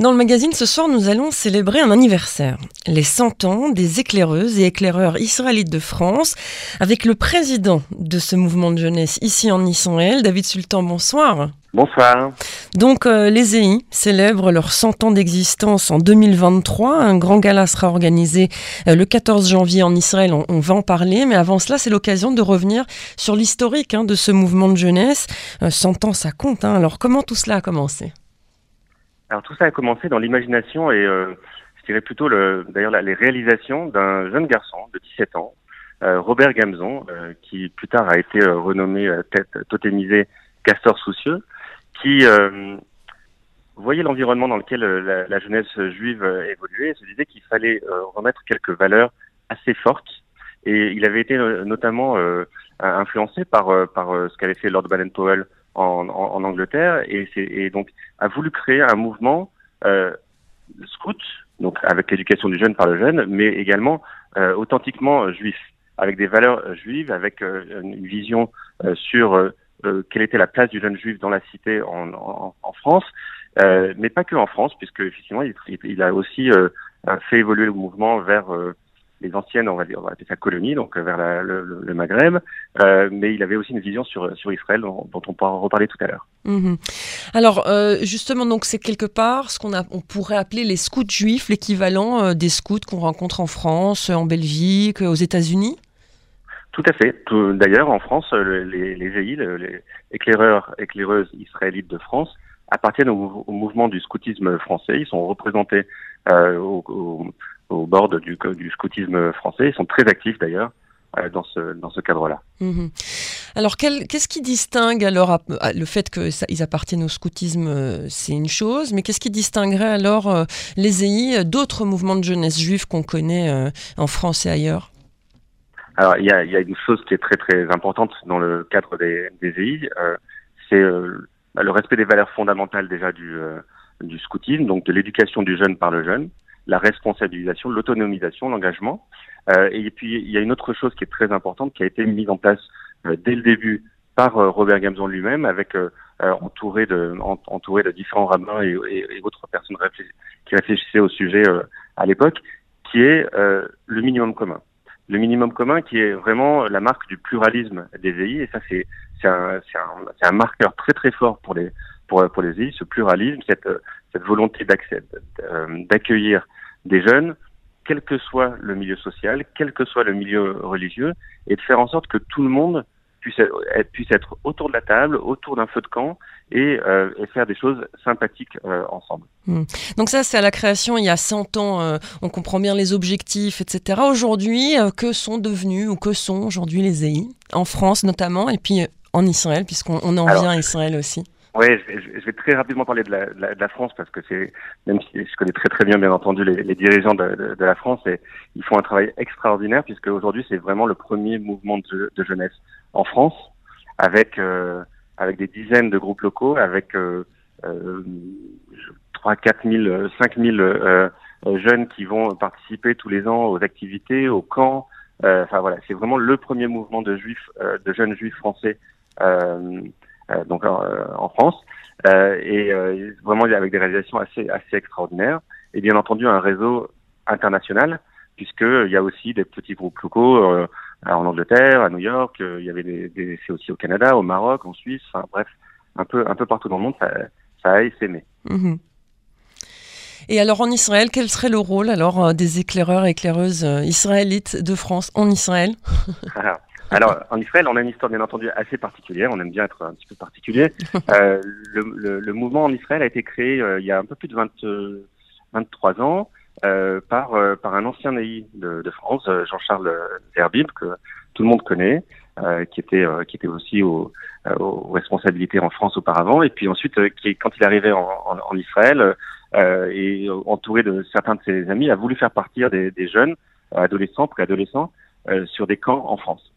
Dans le magazine ce soir, nous allons célébrer un anniversaire, les 100 ans des éclaireuses et éclaireurs israélites de France, avec le président de ce mouvement de jeunesse ici en Israël, David Sultan. Bonsoir. Bonsoir. Donc euh, les EI célèbrent leurs 100 ans d'existence en 2023. Un grand gala sera organisé euh, le 14 janvier en Israël. On, va en parler, mais avant cela, c'est l'occasion de revenir sur l'historique hein, de ce mouvement de jeunesse. 100 euh, ans, ça compte. Hein. Alors comment tout cela a commencé? Alors tout ça a commencé dans l'imagination et je dirais plutôt d'ailleurs les réalisations d'un jeune garçon de 17 ans, Robert Gamzon, qui plus tard a été renommé tête totémisé Castor Soucieux qui euh, voyait l'environnement dans lequel euh, la, jeunesse juive euh, évoluait et se disait qu'il fallait remettre quelques valeurs assez fortes. Et il avait été notamment influencé par, par ce qu'avait fait Lord Baden-Powell en, en, Angleterre. Et, et, donc a voulu créer un mouvement scout, donc avec l'éducation du jeune par le jeune, mais également authentiquement juif, avec des valeurs juives, avec une vision sur euh, quelle était la place du jeune juif dans la cité en, en, en France, euh, mais pas que en France, puisque effectivement il, il a aussi euh, fait évoluer le mouvement vers les anciennes, on va dire, on va appeler ça colonie, donc vers la, le, le, Maghreb, euh, mais il avait aussi une vision sur, sur Israël dont, dont on pourra reparler tout à l'heure. Mmh. Alors euh, justement, donc c'est quelque part ce qu'on on pourrait appeler les scouts juifs, l'équivalent des scouts qu'on rencontre en France, en Belgique, aux États-Unis? Tout à fait. D'ailleurs, en France, les, les GI, les éclaireurs, éclaireuses israélites de France, appartiennent au, mouvement du scoutisme français. Ils sont représentés euh, au, au, bord du, du, scoutisme français. Ils sont très actifs d'ailleurs euh, dans ce, dans ce cadre-là. Mhm. Alors, qu'est-ce qui distingue alors le fait qu'ils appartiennent au scoutisme, euh, c'est une chose, mais qu'est-ce qui distinguerait alors euh, les EI d'autres mouvements de jeunesse juifs qu'on connaît en France et ailleurs? Alors, il y a, y a, une chose qui est très très importante dans le cadre des, des EI, euh, c'est le respect des valeurs fondamentales déjà du, du scoutisme, donc de l'éducation du jeune par le jeune, la responsabilisation, l'autonomisation, l'engagement. Euh, et puis, il y a une autre chose qui est très importante qui a été mise en place dès le début par Robert Gamzon lui-même, avec entouré de entouré de différents rabbins et, autres personnes qui réfléchissaient au sujet à l'époque, qui est le minimum commun le minimum commun qui est vraiment la marque du pluralisme des EI et ça c'est c'est un, un, un, marqueur très très fort pour les pour, pour les EI ce pluralisme cette cette volonté euh, d'accueillir des jeunes quel que soit le milieu social quel que soit le milieu religieux et de faire en sorte que tout le monde puisse être, puisse être autour de la table, autour d'un feu de camp et, euh, et faire des choses sympathiques euh, ensemble. Hmm. Donc ça, c'est à la création il y a 100 ans, euh, on comprend bien les objectifs, etc. Aujourd'hui, euh, que sont devenus ou que sont aujourd'hui les EI, en France notamment, et puis en Israël, puisqu'on en vient à Israël aussi oui, je, vais très rapidement parler de la, de la, France parce que c'est, même si je connais très très bien bien entendu les, les dirigeants de, de, de, la France, et ils font un travail extraordinaire puisque aujourd'hui c'est vraiment le premier mouvement de, jeunesse en France avec euh, avec des dizaines de groupes locaux, avec euh, euh, 3, 4 000, 5 000 euh, jeunes qui vont participer tous les ans aux activités, aux camps. Euh, enfin voilà, c'est vraiment le premier mouvement de juifs, de jeunes juifs français euh, donc euh, en France, euh, et vraiment avec des réalisations assez assez extraordinaires, et bien entendu un réseau international puisqu'il y a aussi des petits groupes locaux en Angleterre, à New York, il y avait des, des c'est aussi au Canada, au Maroc, en Suisse, enfin bref, un peu un peu partout dans le monde, ça, ça a essaimé. Mmh. Et alors en Israël, quel serait le rôle alors des éclaireurs et éclaireuses israélites de France en Israël? Alors, en Israël, on a une histoire bien entendu assez particulière. On aime bien être un petit peu particulier. Euh, le, le, le, mouvement en Israël a été créé euh, il y a un peu plus de 20, 23 ans euh, par euh, par un ancien naïf de, de France, Jean-Charles Herbib, que tout le monde connaît, qui était qui était aussi aux, aux, responsabilités en France auparavant, et puis ensuite, qui, quand il est arrivé en, en, en Israël et entouré de certains de ses amis, a voulu faire partir des, des jeunes adolescents, préadolescents, sur des camps en France.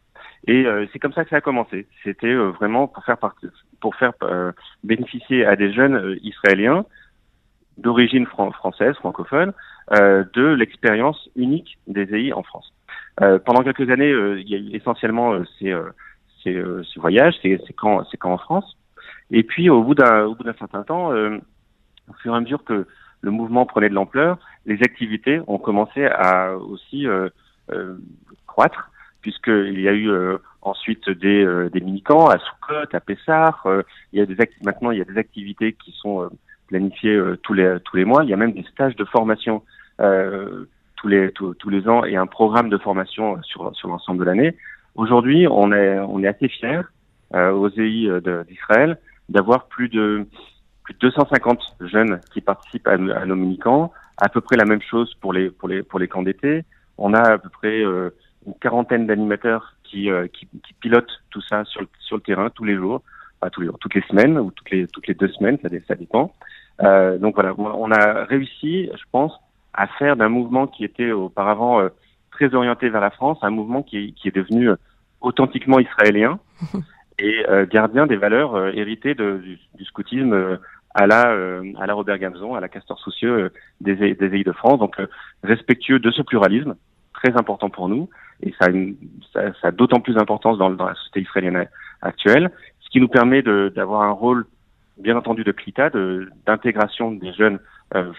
Et euh, c'est comme ça que ça a commencé. C'était euh, vraiment pour faire partie, pour faire euh, bénéficier à des jeunes israéliens d'origine française, francophone, de l'expérience unique des EI en France. pendant quelques années, il y a eu essentiellement ces, ces, ces voyages, ces, ces camps, ces camps en France. Et puis au bout d'un certain temps, au fur et à mesure que le mouvement prenait de l'ampleur, les activités ont commencé à aussi euh, euh, croître, puisqu'il y a eu euh, ensuite des, des mini-camps à Soukot, à Pessar. il y a des maintenant, il y a des activités qui sont planifiées tous les tous les mois. Il y a même des stages de formation tous les tous, les ans et un programme de formation sur sur l'ensemble de l'année. Aujourd'hui, on est on est assez fiers aux EI d'Israël d'avoir plus de plus de 250 jeunes qui participent à, à nos mini-camps, à peu près la même chose pour les pour les pour les camps d'été. On a à peu près euh, une quarantaine d'animateurs qui, euh, qui, qui pilotent tout ça sur le, sur le terrain tous les jours, pas tous les jours, toutes les semaines ou toutes les toutes les deux semaines, ça, ça dépend. Euh, donc voilà, on a réussi, je pense, à faire d'un mouvement qui était auparavant euh, très orienté vers la France, un mouvement qui, qui est devenu authentiquement israélien et gardien des valeurs héritées de, du, du, scoutisme à la, euh, à la Robert Gamzon, à la Castor Soucieux euh, des, des Îles de France. Donc, euh, respectueux de ce pluralisme, très important pour nous, et ça a, une, ça, ça a d'autant plus d'importance dans, dans, la société israélienne actuelle, ce qui nous permet d'avoir un rôle, bien entendu, de CLITA, d'intégration des jeunes euh,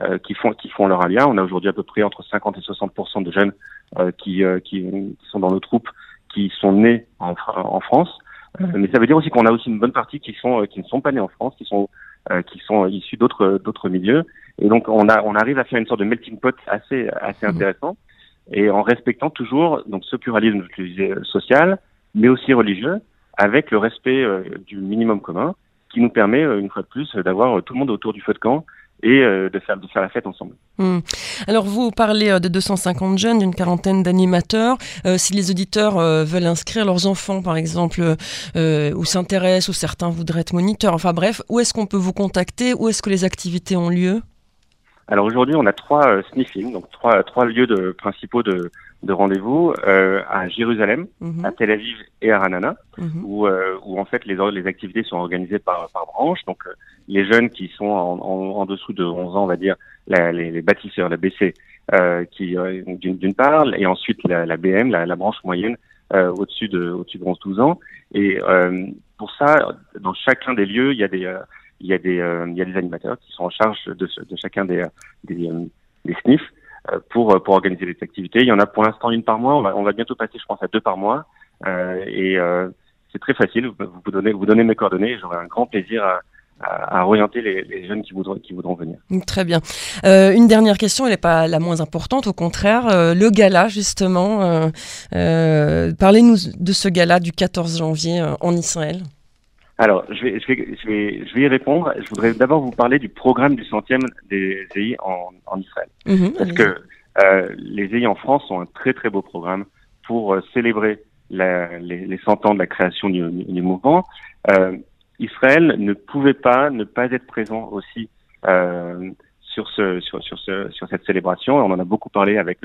euh, qui font qui font leur alia. On a aujourd'hui à peu près entre 50 et 60% de jeunes euh, qui, qui, qui sont dans nos troupes, qui sont nés en, en France. Euh, mais ça veut dire aussi qu'on a aussi une bonne partie qui sont euh, qui ne sont pas nés en France, qui sont euh, qui sont issus d'autres d'autres milieux. Et donc on a on arrive à faire une sorte de melting pot assez assez mmh. intéressant et en respectant toujours donc ce pluralisme je disais, social, mais aussi religieux, avec le respect du minimum commun, qui nous permet une fois de plus d'avoir tout le monde autour du feu de camp et euh, de, faire, de faire la fête ensemble. Hmm. Alors vous parlez euh, de 250 jeunes, d'une quarantaine d'animateurs. Euh, si les auditeurs veulent inscrire leurs enfants, par exemple, ou s'intéressent, ou certains voudraient être moniteurs, enfin bref, où est-ce qu'on peut vous contacter? Où est-ce que les activités ont lieu? Alors aujourd'hui, on a trois euh, sniffings, donc trois, trois lieux de, principaux de, de rendez-vous euh, à Jérusalem, mhm. à Tel Aviv et à Ranana, mhm. où, euh, où en fait les, les activités sont organisées par, par branche. Donc euh, les jeunes qui sont en, en, en, dessous de 11 ans, on va dire, la, les, les, bâtisseurs, la BC, euh, qui d'une part, et ensuite la, la BM, la, la, branche moyenne, au-dessus de au-dessus de 11-12 ans. Et pour ça, dans chacun des lieux, il y a des il y a des, euh, il y a des animateurs qui sont en charge de, de chacun des, des, euh, des euh, pour, pour organiser les activités. Il y en a pour l'instant une par mois. On va, on va bientôt passer, je pense, à deux par mois. et c'est très facile. Vous, vous donnez, vous donnez mes coordonnées. J'aurai un grand plaisir à, à, orienter les, les, jeunes qui voudront, qui voudront venir. Très bien. Euh, une dernière question, elle n'est pas la moins importante, au contraire. Euh, le gala, justement, euh, parlez-nous de ce gala du 14 janvier en Israël. Alors, je vais, je, vais, je, vais, je vais y répondre. Je voudrais d'abord vous parler du programme du centième des EI en, en Israël. Mhm, Parce que euh, les EI en France ont un très très beau programme pour euh, célébrer la, les, les 100 ans de la création du, du mouvement. Euh, Israël ne pouvait pas ne pas être présent aussi sur, ce, sur, sur, ce, sur cette célébration. On en a beaucoup parlé avec,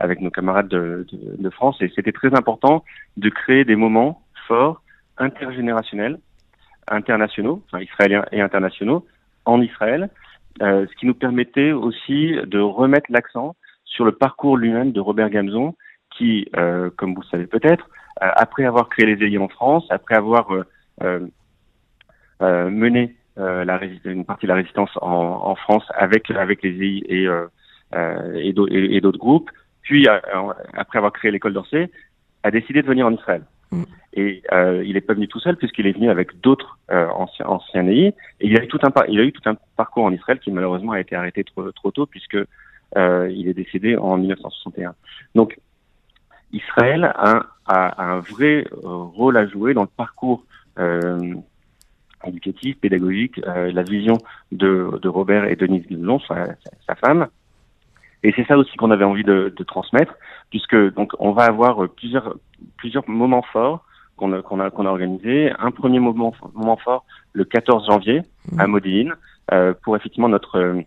avec nos camarades de, de, de France et c'était très important de créer des moments forts, intergénérationnels, internationaux, enfin israéliens et internationaux, en Israël, euh, ce qui nous permettait aussi de remettre l'accent sur le parcours lui-même de Robert Gamzon, qui, euh, comme vous le savez peut-être, euh, après avoir créé les Élites en France, après avoir mené une partie de la résistance en, France avec avec les EI et et d'autres groupes, puis après avoir créé l'école d'Orsay, a décidé de venir en Israël. Mm. Et euh, il n'est pas venu tout seul puisqu'il est venu avec d'autres euh, anciens, anciens Et il a, eu tout un, il a eu tout un parcours en Israël qui malheureusement a été arrêté trop, trop tôt puisque euh, il est décédé en 1961. Donc Israël a, un vrai rôle à jouer dans le parcours éducatif, pédagogique, la vision de, de Robert et Denise Guillon, sa, femme. Et c'est ça aussi qu'on avait envie de, de, transmettre, puisque donc on va avoir plusieurs plusieurs moments forts qu'on a, qu'on a, qu'on a organisé. Un premier moment, moment fort le 14 janvier mmh. à Modine euh, pour effectivement notre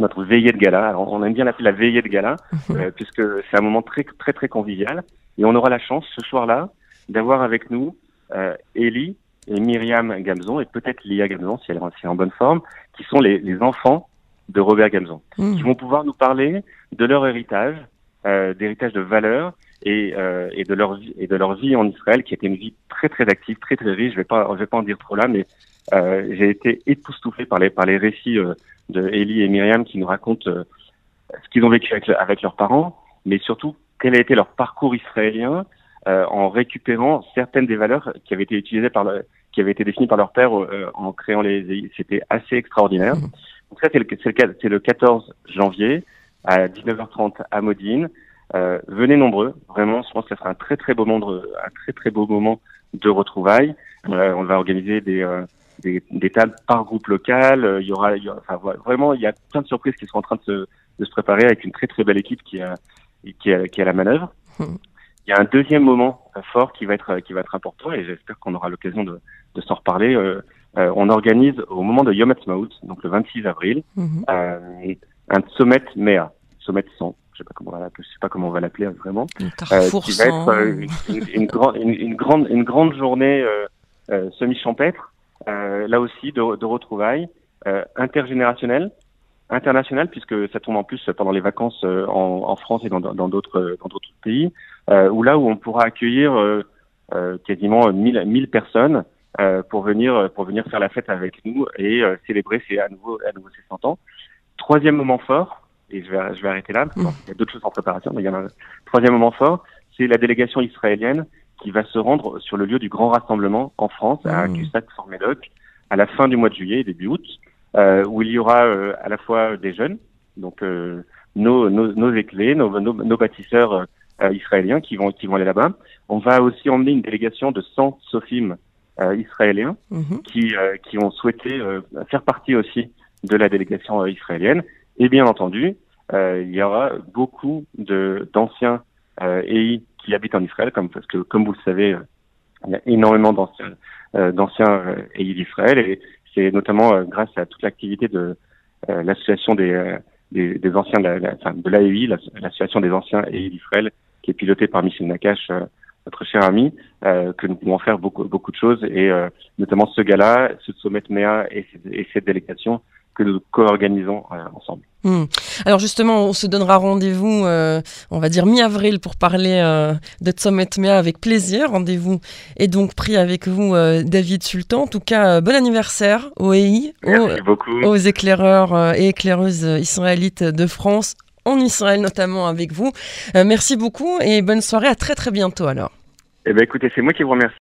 notre veillée de gala. Alors, on aime bien l'appeler la veillée de gala mmh. euh, puisque c'est un moment très très très convivial et on aura la chance ce soir-là d'avoir avec nous euh, Ellie et Myriam Gamzon et peut-être Lia Gamzon si elle est en bonne forme, qui sont les, les enfants de Robert Gamzon, mmh. qui vont pouvoir nous parler de leur héritage, euh, d'héritage de valeurs et, euh, et de leur vie et de leur vie en Israël, qui était une vie très très active, très très riche. Je vais pas je vais pas en dire trop là, mais euh, j'ai été époustouflé par les par les récits euh, de Ellie et Myriam qui nous racontent euh, ce qu'ils ont vécu avec, avec leurs parents, mais surtout quel a été leur parcours israélien euh, en récupérant certaines des valeurs qui avaient été utilisées par le, qui avaient été définies par leur père euh, en créant les c'était assez extraordinaire. Mhm. Donc ça c'est le c'est le, c'est le 14 janvier à 19h30 à Modine. Euh, venez nombreux, vraiment, je pense que ça sera un très très beau moment, de, un très très beau moment de retrouvailles. Euh, on va organiser des, euh, des, tables par groupe local. Il y aura, vraiment, il y a plein de surprises qui sont en train de se, préparer avec une très très belle équipe qui a qui la manœuvre. Il y a un deuxième moment fort qui va être important et j'espère qu'on aura l'occasion de s'en reparler. Euh, on organise au moment de Yom Ha'atzmaut, donc le 26 avril, Mhm. euh, un sommet MEA, sommet 100. Je sais pas comment on va l'appeler, je sais pas comment on va l'appeler vraiment. Le Euh, qui va être euh, une, une, une, grande- une, une grande une grande journée semi-champêtre, euh, là aussi de, de retrouvailles euh, intergénérationnelles, internationales puisque ça tombe en plus pendant les vacances euh, en, en France et dans d'autres dans d'autres pays, euh, où là où on pourra accueillir euh, quasiment 1000 1000 personnes pour venir pour venir faire la fête avec nous et euh, célébrer ces à nouveau à nouveau ces 100 ans. Troisième moment fort, et je vais je vais arrêter là, parce qu'il y a d'autres choses en préparation, mais il y en a un troisième moment fort, c'est la délégation israélienne qui va se rendre sur le lieu du grand rassemblement en France, à Mm. Cussac-Fort-Médoc, à la fin du mois de juillet, début août, euh, où il y aura euh, à la fois des jeunes, donc euh, nos, nos, nos éclés, nos, nos, nos bâtisseurs euh, euh, israéliens qui vont, qui vont aller là-bas. On va aussi emmener une délégation de 100 sophimes euh, israéliens Mhm. qui, euh, qui ont souhaité euh, faire partie aussi de la délégation euh, israélienne. Et bien entendu, euh, il y aura beaucoup de d'anciens euh, EI qui habitent en Israël, comme parce que comme vous le savez, euh, il y a énormément d'anciens euh, d'anciens euh, EI d'Israël, et c'est notamment euh, grâce à toute l'activité de euh, l'association des, euh, des des anciens de la, la- enfin, de l'AEI, la- l'association des anciens EI d'Israël, qui est pilotée par Michel Nakache, euh, notre cher ami, euh, que nous pouvons faire beaucoup beaucoup de choses et euh, notamment ce gala, ce sommet MEA et, et cette délégation que nous co-organisons euh, ensemble. Hmm. Alors justement, on se donnera rendez-vous, euh, on va dire mi-avril, pour parler euh, de Sommet MEA avec plaisir. Rendez-vous est donc pris avec vous, euh, David Sultan. En tout cas, euh, bon anniversaire au EI, aux éclaireurs euh, et éclaireuses israélites de France, en Israël notamment avec vous. Euh, merci beaucoup et bonne soirée, à très très bientôt alors. Eh ben écoutez, c'est moi qui vous remercie.